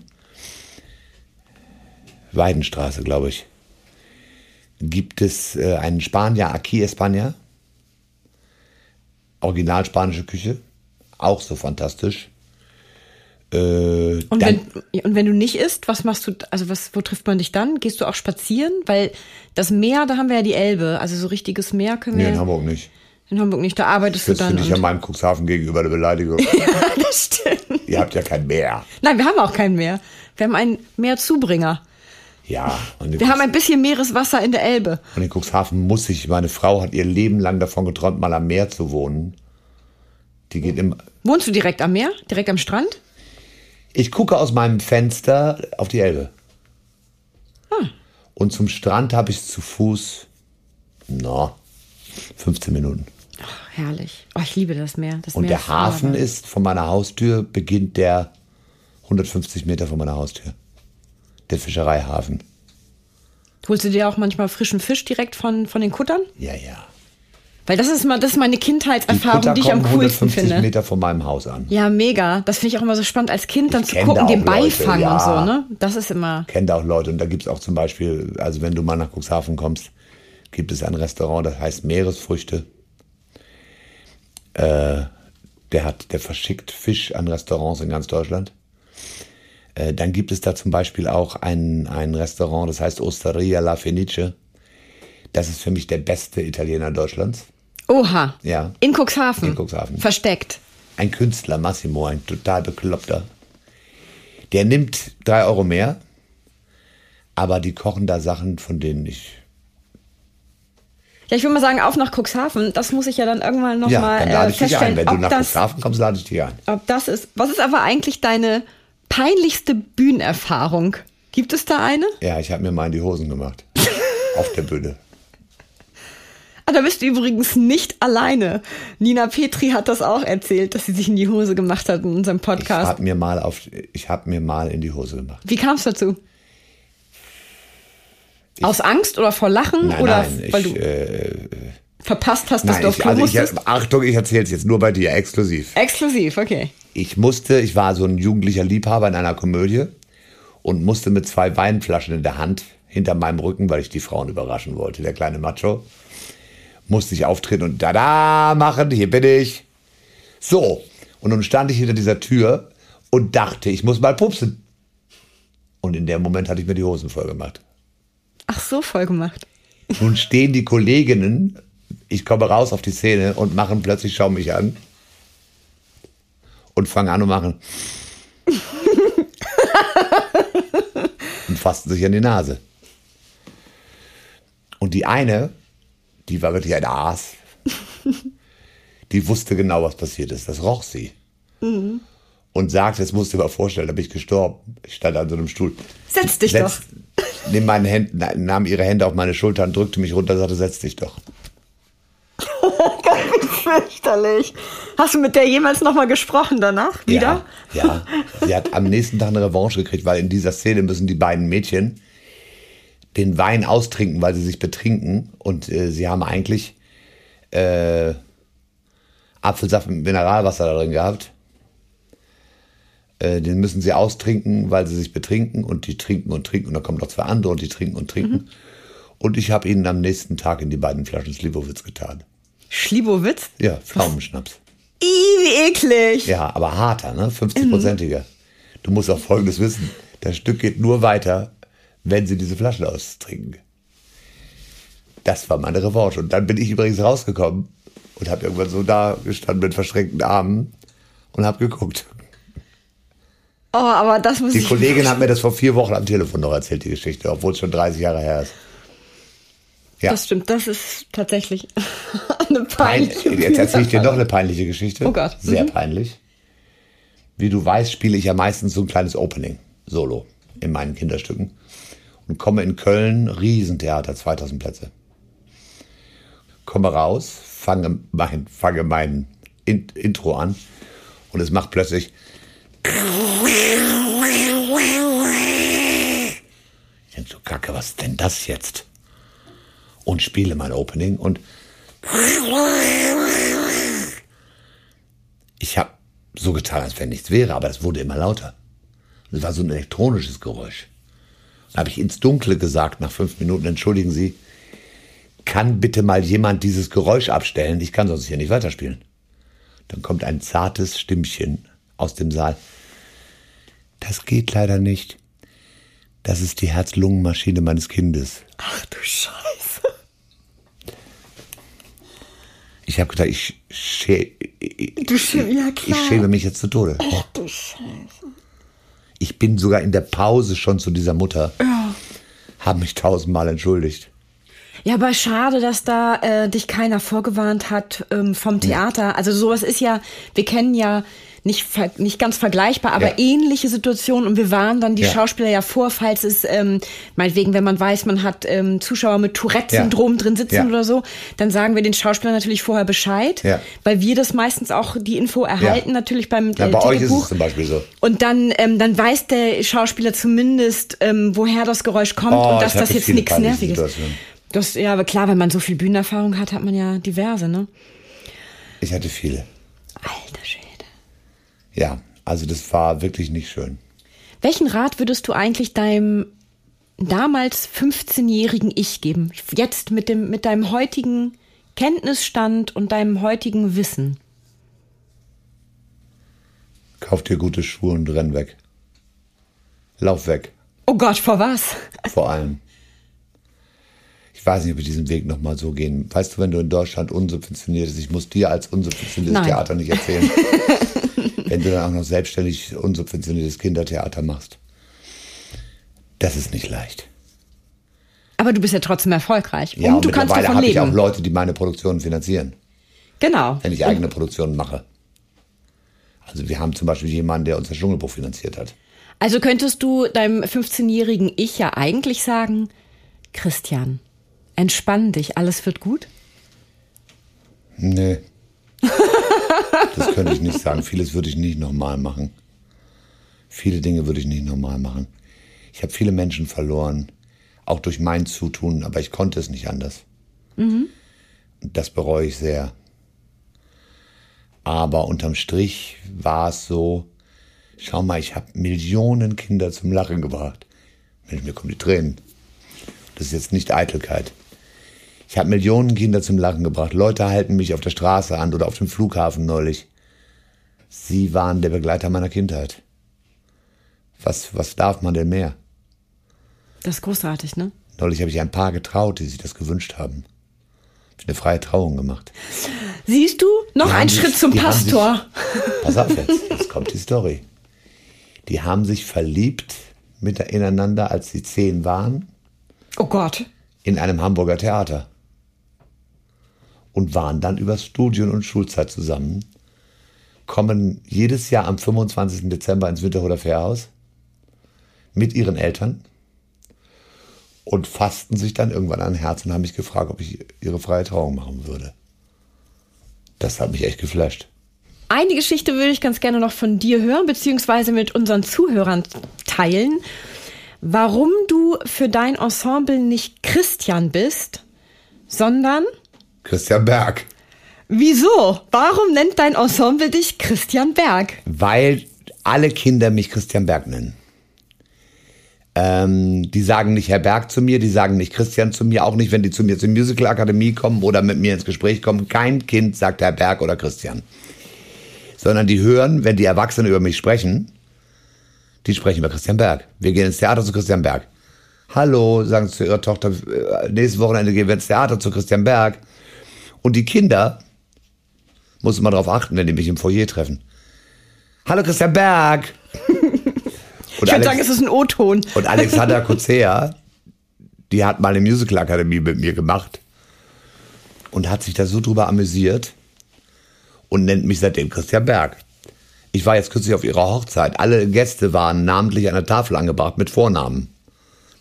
Weidenstraße, glaube ich. Gibt es äh, einen Spanier, Aquí España. Original spanische Küche. Auch so fantastisch. Äh, Und dann, wenn, und wenn du nicht isst, was machst du, also was, wo trifft man dich dann? Gehst du auch spazieren? Weil das Meer, da haben wir ja die Elbe, also so richtiges Meer können nee, wir in Hamburg nicht. In Hamburg nicht, da arbeitest Das du dann. finde ich ja meinem Cuxhaven gegenüber eine Beleidigung. das stimmt. Ihr habt ja kein Meer. Nein, wir haben auch kein Meer. Wir haben einen Meerzubringer. Ja, Wir haben ein bisschen Meereswasser in der Elbe. Und in Cuxhaven muss ich, meine Frau hat ihr Leben lang davon geträumt, mal am Meer zu wohnen. Die geht im. Wohnst du direkt am Meer? Direkt am Strand? Ich gucke aus meinem Fenster auf die Elbe. Und zum Strand habe ich zu Fuß, na, 15 Minuten. Ach, herrlich. Oh, ich liebe das Meer. Das Und Meer der ist Hafen wunderbar. ist von meiner Haustür, beginnt der 150 Meter von meiner Haustür. Der Fischereihafen. Holst du dir auch manchmal frischen Fisch direkt von, von den Kuttern? Ja, ja. Weil das ist mal, das ist meine Die Kindheitserfahrung, Kutter die ich am coolsten 150 finde. Meter von meinem Haus an. Ja, mega. Das finde ich auch immer so spannend als Kind dann Ich zu gucken, da den Beifang ja. und so, ne? Das ist immer. kennt auch Leute. Und da gibt es auch zum Beispiel, also wenn du mal nach Cuxhaven kommst, gibt es ein Restaurant, das heißt Meeresfrüchte. Äh, der hat, der verschickt Fisch an Restaurants in ganz Deutschland. Äh, dann gibt es da zum Beispiel auch ein, ein Restaurant, das heißt Osteria La Fenice. Das ist für mich der beste Italiener Deutschlands. Oha. Ja. In Cuxhaven. In Cuxhaven. Versteckt. Ein Künstler, Massimo, ein total bekloppter. Der nimmt drei Euro mehr, aber die kochen da Sachen, von denen ich. Ja, ich würde mal sagen, auf nach Cuxhaven. Das muss ich ja dann irgendwann Ja, nochmal dann äh, lade ich dich ein. feststellen, Wenn du nach das, Cuxhaven kommst, lade ich dich ein. ob das ist. Was ist aber eigentlich deine peinlichste Bühnenerfahrung? Gibt es da eine? Ja, ich habe mir mal in die Hosen gemacht. Auf der Bühne. Ah, da bist du übrigens nicht alleine. Nina Petri hat das auch erzählt, dass sie sich in die Hose gemacht hat in unserem Ich Podcast. habe mir mal auf, ich habe mir mal in die Hose gemacht. Wie kam es dazu? Aus Angst oder vor Lachen Nein, oder nein, weil ich, du äh, verpasst hast, dass nein, du auf ich, Klo also ich, musstest? Achtung, ich erzähle es jetzt nur bei dir, exklusiv. Exklusiv, okay. Ich musste, ich war so ein jugendlicher Liebhaber in einer Komödie und musste mit zwei Weinflaschen in der Hand hinter meinem Rücken, weil ich die Frauen überraschen wollte, der kleine Macho, musste ich auftreten und da machen, hier bin ich. So, und nun stand ich hinter dieser Tür und dachte, ich muss mal pupsen. Und in dem Moment hatte ich mir die Hosen voll gemacht. Ach so, voll gemacht. Nun stehen die Kolleginnen, ich komme raus auf die Szene und machen plötzlich, schauen mich an und fangen an und machen und fassen sich an die Nase. Und die eine, die war wirklich ein Aas, die wusste genau, was passiert ist. Das roch sie. Und sagte, das musst du dir mal vorstellen, da bin ich gestorben. Ich stand an so einem Stuhl. Setz dich doch. Nimm meine Hände, nahm ihre Hände auf meine Schultern, drückte mich runter, sagte, setz dich doch. Fürchterlich. Hast du mit der jemals nochmal gesprochen danach? Wieder? Ja, ja. Sie hat am nächsten Tag eine Revanche gekriegt, weil in dieser Szene müssen die beiden Mädchen den Wein austrinken, weil sie sich betrinken. Und äh, sie haben eigentlich äh, Apfelsaft mit Mineralwasser da drin gehabt. Äh, den müssen sie austrinken, weil sie sich betrinken. Und die trinken und trinken. Und dann kommen noch zwei andere und die trinken und trinken. Mhm. Und ich habe ihnen am nächsten Tag in die beiden Flaschen Slivovitz getan. Schlibowitz? Ja, Pflaumenschnaps. Ih, wie eklig. Ja, aber harter, ne? 50-prozentiger. Du musst auch Folgendes wissen. Das Stück geht nur weiter, wenn sie diese Flaschen austrinken. Das war meine Revanche. Und dann bin ich übrigens rausgekommen und habe irgendwann so da gestanden mit verschränkten Armen und habe geguckt. Oh, aber das muss Die. Kollegin hat mir das vor vier Wochen am Telefon noch erzählt, die Geschichte, obwohl es schon 30 Jahre her ist. Ja. Das stimmt, das ist tatsächlich eine Pein peinliche Jetzt erzähle ich dir noch eine peinliche Geschichte. Oh Gott. Sehr Mhm. peinlich. Wie du weißt, spiele ich ja meistens so ein kleines Opening, Solo, in meinen Kinderstücken. Und komme in Köln, Riesentheater, 2000 Plätze. Komme raus, fange mein, fange mein In Intro an und es macht plötzlich. Ich denke so, Kacke, was ist denn das jetzt? Und spiele mein Opening und ich habe so getan, als wenn nichts wäre, aber es wurde immer lauter. Es war so ein elektronisches Geräusch. Dann habe ich ins Dunkle gesagt, nach fünf Minuten, entschuldigen Sie, kann bitte mal jemand dieses Geräusch abstellen? Ich kann sonst hier nicht weiterspielen. Dann kommt ein zartes Stimmchen aus dem Saal. Das geht leider nicht. Das ist die Herz-Lungen-Maschine meines Kindes. Ach du Scheiße. Ich habe gedacht, ich, schä Du schä- ja, ich schäme mich jetzt zu Tode. Ach du Scheiße. Ich bin sogar in der Pause schon zu dieser Mutter. Ja. Habe mich tausendmal entschuldigt. Ja, aber schade, dass da äh, dich keiner vorgewarnt hat ähm, vom Theater. Also sowas ist ja, wir kennen ja nicht, nicht ganz vergleichbar, aber Ja. ähnliche Situationen und wir waren dann die Ja. Schauspieler ja vor, falls es, ähm, meinetwegen, wenn man weiß, man hat ähm, Zuschauer mit Tourette-Syndrom drin sitzen Ja. oder so, dann sagen wir den Schauspielern natürlich vorher Bescheid, Ja. weil wir das meistens auch die Info erhalten, natürlich beim Ja, äh, bei euch ist es zum Beispiel so. Und dann, ähm, dann weiß der Schauspieler zumindest, ähm, woher das Geräusch kommt Oh, und dass das jetzt nichts Nerviges ist. Das, ja, aber klar, wenn man so viel Bühnenerfahrung hat, hat man ja diverse, ne? Ich hatte viele. Alter Schwede. Ja, also das war wirklich nicht schön. Welchen Rat würdest du eigentlich deinem damals 15-jährigen Ich geben? Jetzt mit dem, mit deinem heutigen Kenntnisstand und deinem heutigen Wissen. Kauf dir gute Schuhe und renn weg. Lauf weg, Oh Gott, vor was? vor allem. Ich weiß nicht, ob wir diesen Weg nochmal so gehen. Weißt du, wenn du in Deutschland unsubventioniert bist, ich muss dir als unsubventioniertes Nein. Theater nicht erzählen. wenn du dann auch noch selbstständig unsubventioniertes Kindertheater machst. Das ist nicht leicht. Aber du bist ja trotzdem erfolgreich. Ja, und du kannst mittlerweile davon habe ich auch leben. Leute, die meine Produktionen finanzieren, Genau. wenn ich eigene Produktionen mache. Also wir haben zum Beispiel jemanden, der uns das Dschungelbuch finanziert hat. Also könntest du deinem 15-jährigen Ich ja eigentlich sagen, Christian, entspann dich, alles wird gut? Nee. Das könnte ich nicht sagen. Vieles würde ich nicht nochmal machen. Viele Dinge würde ich nicht nochmal machen. Ich habe viele Menschen verloren, auch durch mein Zutun, aber ich konnte es nicht anders. Und Das bereue ich sehr. Aber unterm Strich war es so, schau mal, ich habe Millionen Kinder zum Lachen gebracht. Mensch, mir kommen die Tränen. Das ist jetzt nicht Eitelkeit. Ich habe Millionen Kinder zum Lachen gebracht. Leute halten mich auf der Straße an oder auf dem Flughafen neulich. Sie waren der Begleiter meiner Kindheit. Was, was darf man denn mehr? Das ist großartig, ne? Neulich habe ich ein Paar getraut, die sich das gewünscht haben. Ich eine freie Trauung gemacht. Siehst du? Noch ein Schritt sich- zum Pastor. Sich, pass auf jetzt, jetzt kommt die Story. Die haben sich verliebt mit- ineinander, als sie zehn waren, Oh Gott. in einem Hamburger Theater. Und waren dann über Studien- und Schulzeit zusammen, kommen jedes Jahr am 25. Dezember ins Winterhuder Fährhaus mit ihren Eltern und fassten sich dann irgendwann an Herz und haben mich gefragt, ob ich ihre freie Trauung machen würde. Das hat mich echt geflasht. Eine Geschichte würde ich ganz gerne noch von dir hören, beziehungsweise mit unseren Zuhörern teilen. Warum du für dein Ensemble nicht Christian bist, sondern Christian Berg. wieso? Warum nennt dein Ensemble dich Christian Berg? Weil alle Kinder mich Christian Berg nennen. Ähm, die sagen nicht Herr Berg zu mir, die sagen nicht Christian zu mir, auch nicht, wenn die zu mir zur Musical Akademie kommen oder mit mir ins Gespräch kommen. Kein Kind sagt Herr Berg oder Christian. Sondern die hören, wenn die Erwachsenen über mich sprechen, die sprechen über Christian Berg. Wir gehen ins Theater zu Christian Berg. Hallo, sagen sie zu ihrer Tochter, äh, nächstes Wochenende gehen wir ins Theater zu Christian Berg. Und die Kinder, muss man darauf achten, wenn die mich im Foyer treffen. Hallo Christian Berg. Und, Ich würde sagen, es ist ein O-Ton. und Alexandra Kozea, die hat mal eine Musical-Akademie mit mir gemacht und hat sich da so drüber amüsiert und nennt mich seitdem Christian Berg. Ich war jetzt kürzlich auf ihrer Hochzeit. Alle Gäste waren namentlich an der Tafel angebracht mit Vornamen.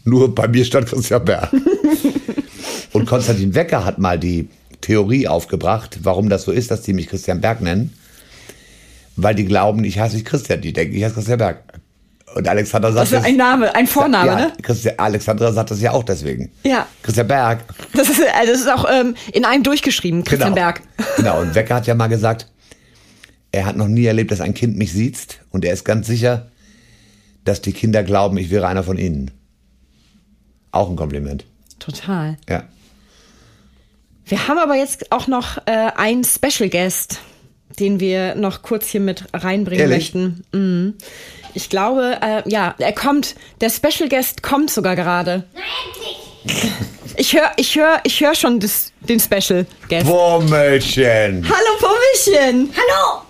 Nur bei mir stand Christian Berg. und Konstantin Wecker hat mal die Theorie aufgebracht, warum das so ist, dass die mich Christian Berg nennen. Weil die glauben, ich heiße nicht Christian. Die denken, ich heiße Christian Berg. Und Alexander sagt Das ist ein Name, ein Vorname, ja, ne? Christian, Alexandra sagt das ja auch deswegen. Ja. Christian Berg. Das ist, äh, das ist auch ähm, in einem durchgeschrieben, Christian genau. Berg. Genau, und Wecker hat ja mal gesagt, er hat noch nie erlebt, dass ein Kind mich sieht und er ist ganz sicher, dass die Kinder glauben, ich wäre einer von ihnen. Auch ein Kompliment. Total. Ja. Wir haben aber jetzt auch noch äh, einen Special Guest, den wir noch kurz hier mit reinbringen Ehrlich? möchten. Mhm. Ich glaube, äh, ja, er kommt. Der Special Guest kommt sogar gerade. Ich höre, ich höre, ich höre schon das, den Special Guest. Wurmelchen. Hallo Pummelchen. Hallo!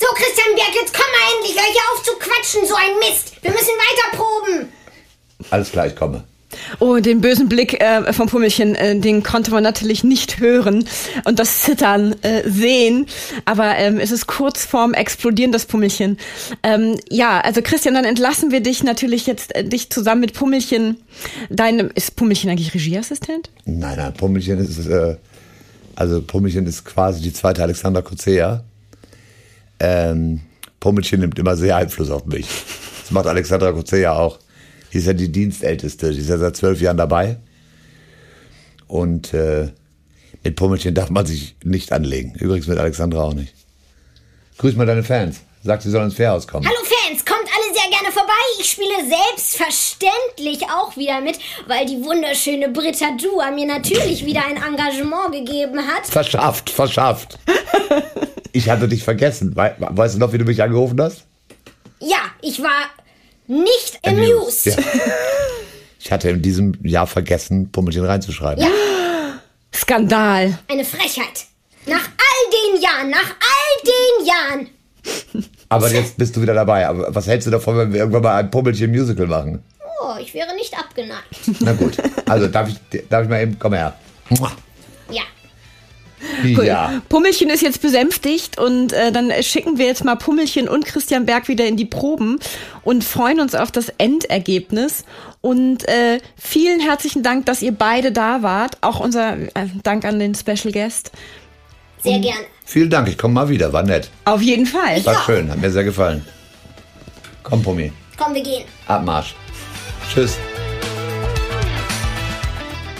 So, Christian Berg, jetzt komm mal endlich, hör hier auf zu quatschen, so ein Mist. Wir müssen weiter proben. Alles klar, ich komme. Oh, den bösen Blick äh, vom Pummelchen, äh, den konnte man natürlich nicht hören und das Zittern äh, sehen. Aber ähm, es ist kurz vorm Explodieren, das Pummelchen. Ähm, ja, also Christian, dann entlassen wir dich natürlich jetzt, äh, dich zusammen mit Pummelchen. Deinem, ist Pummelchen eigentlich Regieassistent? Nein, nein, Pummelchen ist, äh, also Pummelchen ist quasi die zweite Alexandra Kozea. Ähm, Pummelchen nimmt immer sehr Einfluss auf mich. Das macht Alexandra Kozea auch. Die ist ja die Dienstälteste, die ist ja seit zwölf Jahren dabei. Und äh, mit Pummelchen darf man sich nicht anlegen. Übrigens mit Alexandra auch nicht. Grüß mal deine Fans. Sag, sie sollen ins Fährhaus kommen. Hallo Fans, kommt alle sehr gerne vorbei. Ich spiele selbstverständlich auch wieder mit, weil die wunderschöne Britta Dua mir natürlich wieder ein Engagement gegeben hat. Verschafft, verschafft. Ich hatte dich vergessen. We weißt du noch, wie du mich angerufen hast? Ja, ich war nicht amused. Ja. Ich hatte in diesem Jahr vergessen, Pummelchen reinzuschreiben. Ja. Skandal. Eine Frechheit. Nach all den Jahren, nach all den Jahren. Aber jetzt bist du wieder dabei. Aber was hältst du davon, wenn wir irgendwann mal ein Pummelchen-Musical machen? Oh, ich wäre nicht abgeneigt. Na gut. Also darf ich, darf ich mal eben, komm her. Ja. Ja. Pummelchen ist jetzt besänftigt und äh, dann schicken wir jetzt mal Pummelchen und Christian Berg wieder in die Proben und freuen uns auf das Endergebnis. Und äh, vielen herzlichen Dank, dass ihr beide da wart. Auch unser äh, Dank an den Special Guest. Sehr gerne. Vielen Dank, ich komme mal wieder. War nett. Auf jeden Fall. War Ja. schön, hat mir sehr gefallen. Komm, Pummi. Komm, wir gehen. Abmarsch. Tschüss.